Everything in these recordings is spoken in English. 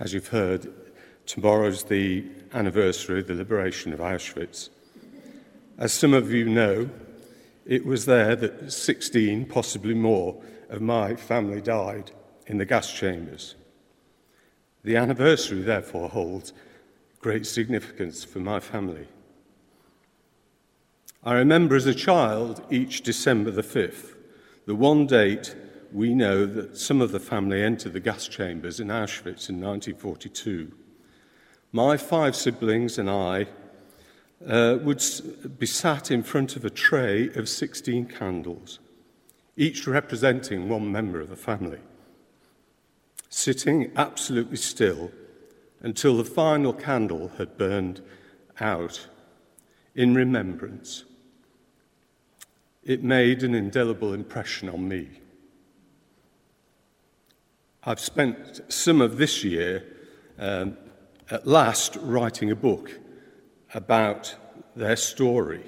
As you've heard, tomorrow's the anniversary of the liberation of Auschwitz. As some of you know, it was there that 16, possibly more, of my family died in the gas chambers. The anniversary, therefore, holds great significance for my family. I remember as a child each December the 5th, the one date we know that some of the family entered the gas chambers in Auschwitz in 1942. My five siblings and I uh, would be sat in front of a tray of 16 candles, each representing one member of the family, sitting absolutely still until the final candle had burned out in remembrance. It made an indelible impression on me. I've spent some of this year um, at last writing a book about their story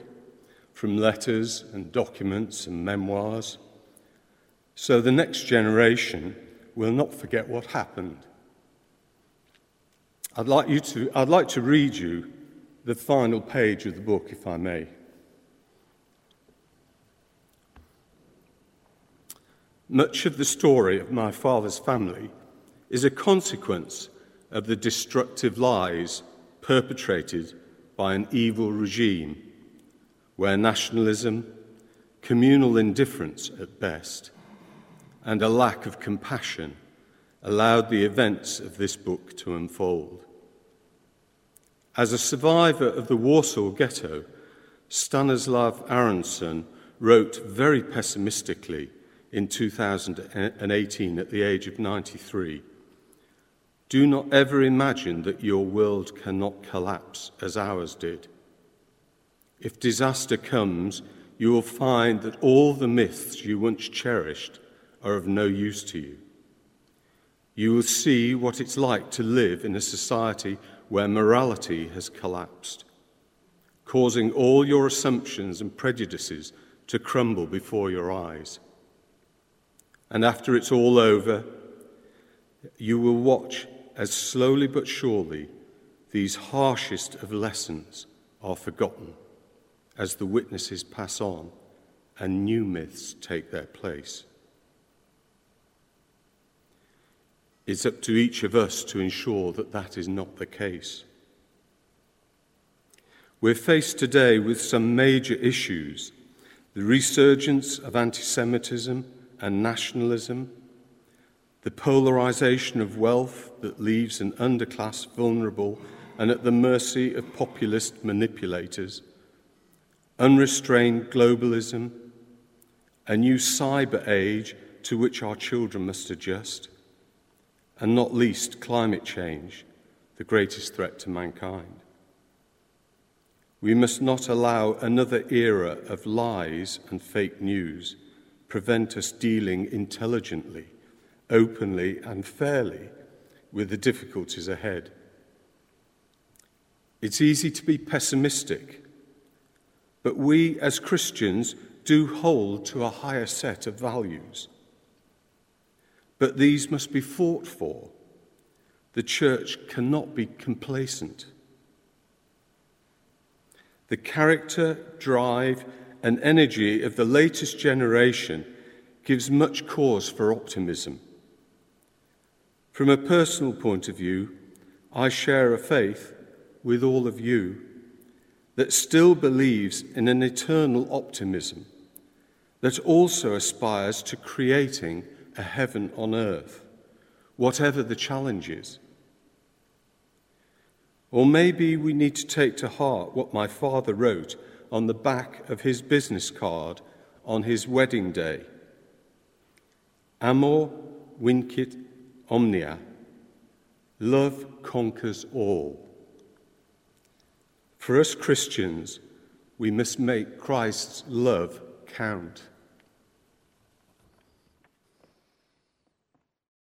from letters and documents and memoirs, so the next generation will not forget what happened. I'd like, you to, I'd like to read you the final page of the book, if I may. Much of the story of my father's family is a consequence of the destructive lies perpetrated by an evil regime where nationalism, communal indifference at best, and a lack of compassion allowed the events of this book to unfold. As a survivor of the Warsaw Ghetto, Stanislav Aronson wrote very pessimistically in 2018 at the age of 93 do not ever imagine that your world cannot collapse as ours did. If disaster comes, you will find that all the myths you once cherished are of no use to you. You will see what it's like to live in a society where morality has collapsed, causing all your assumptions and prejudices to crumble before your eyes. And after it's all over, you will watch as slowly but surely these harshest of lessons are forgotten as the witnesses pass on and new myths take their place. It's up to each of us to ensure that that is not the case. We're faced today with some major issues the resurgence of anti Semitism and nationalism the polarization of wealth that leaves an underclass vulnerable and at the mercy of populist manipulators, unrestrained globalism, a new cyber age to which our children must adjust, and not least climate change, the greatest threat to mankind. We must not allow another era of lies and fake news prevent us dealing intelligently openly and fairly with the difficulties ahead. It's easy to be pessimistic, but we as Christians do hold to a higher set of values. But these must be fought for. The church cannot be complacent. The character, drive, and energy of the latest generation gives much cause for optimism. From a personal point of view, I share a faith with all of you that still believes in an eternal optimism that also aspires to creating a heaven on earth, whatever the challenges. Or maybe we need to take to heart what my father wrote on the back of his business card on his wedding day Amor vincit omnia. Love conquers all. For us Christians, we must make Christ's love count.